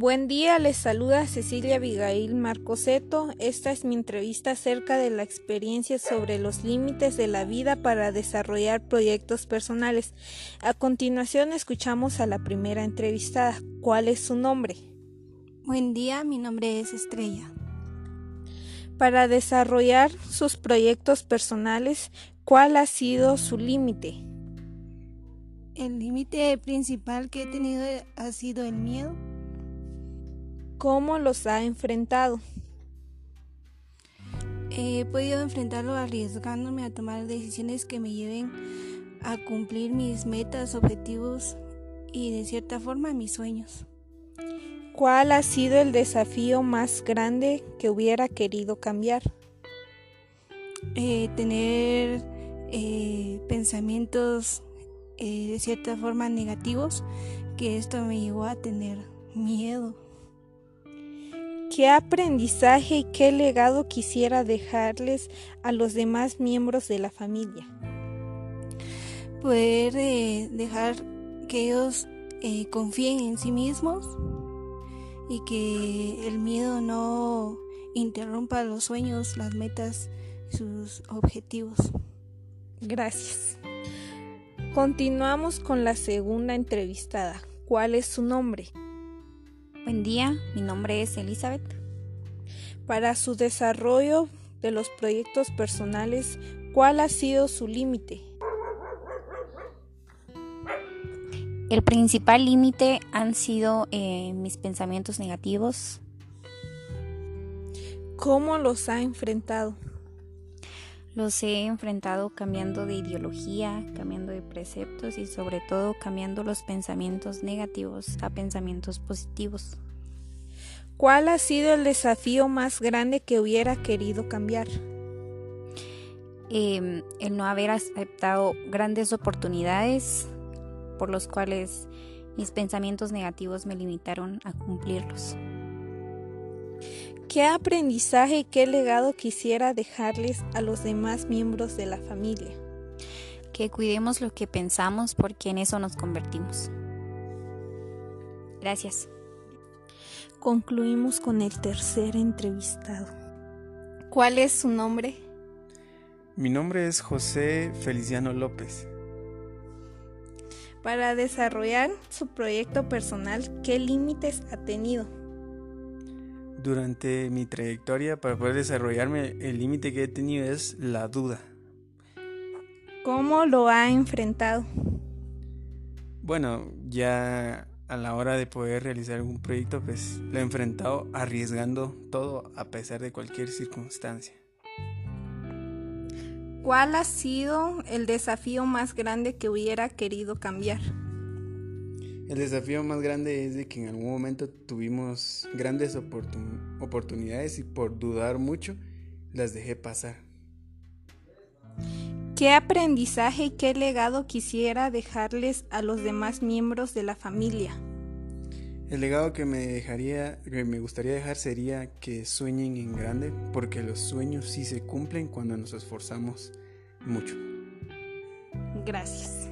Buen día, les saluda Cecilia Abigail Marcoseto. Esta es mi entrevista acerca de la experiencia sobre los límites de la vida para desarrollar proyectos personales. A continuación escuchamos a la primera entrevistada. ¿Cuál es su nombre? Buen día, mi nombre es Estrella. Para desarrollar sus proyectos personales, ¿cuál ha sido su límite? El límite principal que he tenido ha sido el miedo ¿Cómo los ha enfrentado? He podido enfrentarlo arriesgándome a tomar decisiones que me lleven a cumplir mis metas, objetivos y de cierta forma mis sueños. ¿Cuál ha sido el desafío más grande que hubiera querido cambiar? Eh, tener eh, pensamientos eh, de cierta forma negativos, que esto me llevó a tener miedo. ¿Qué aprendizaje y qué legado quisiera dejarles a los demás miembros de la familia? Poder eh, dejar que ellos eh, confíen en sí mismos y que el miedo no interrumpa los sueños, las metas, sus objetivos. Gracias. Continuamos con la segunda entrevistada. ¿Cuál es su nombre? Buen día, mi nombre es Elizabeth. Para su desarrollo de los proyectos personales, ¿cuál ha sido su límite? El principal límite han sido eh, mis pensamientos negativos. ¿Cómo los ha enfrentado? Los he enfrentado cambiando de ideología, cambiando de preceptos y sobre todo cambiando los pensamientos negativos a pensamientos positivos. ¿Cuál ha sido el desafío más grande que hubiera querido cambiar? Eh, el no haber aceptado grandes oportunidades por los cuales mis pensamientos negativos me limitaron a cumplirlos. ¿Qué aprendizaje y qué legado quisiera dejarles a los demás miembros de la familia? Que cuidemos lo que pensamos porque en eso nos convertimos. Gracias. Concluimos con el tercer entrevistado. ¿Cuál es su nombre? Mi nombre es José Feliciano López. Para desarrollar su proyecto personal, ¿qué límites ha tenido? Durante mi trayectoria para poder desarrollarme, el límite que he tenido es la duda. ¿Cómo lo ha enfrentado? Bueno, ya a la hora de poder realizar algún proyecto, pues lo he enfrentado arriesgando todo a pesar de cualquier circunstancia. ¿Cuál ha sido el desafío más grande que hubiera querido cambiar? El desafío más grande es de que en algún momento tuvimos grandes oportunidades y por dudar mucho las dejé pasar. ¿Qué aprendizaje y qué legado quisiera dejarles a los demás miembros de la familia? El legado que me dejaría, que me gustaría dejar sería que sueñen en grande, porque los sueños sí se cumplen cuando nos esforzamos mucho. Gracias.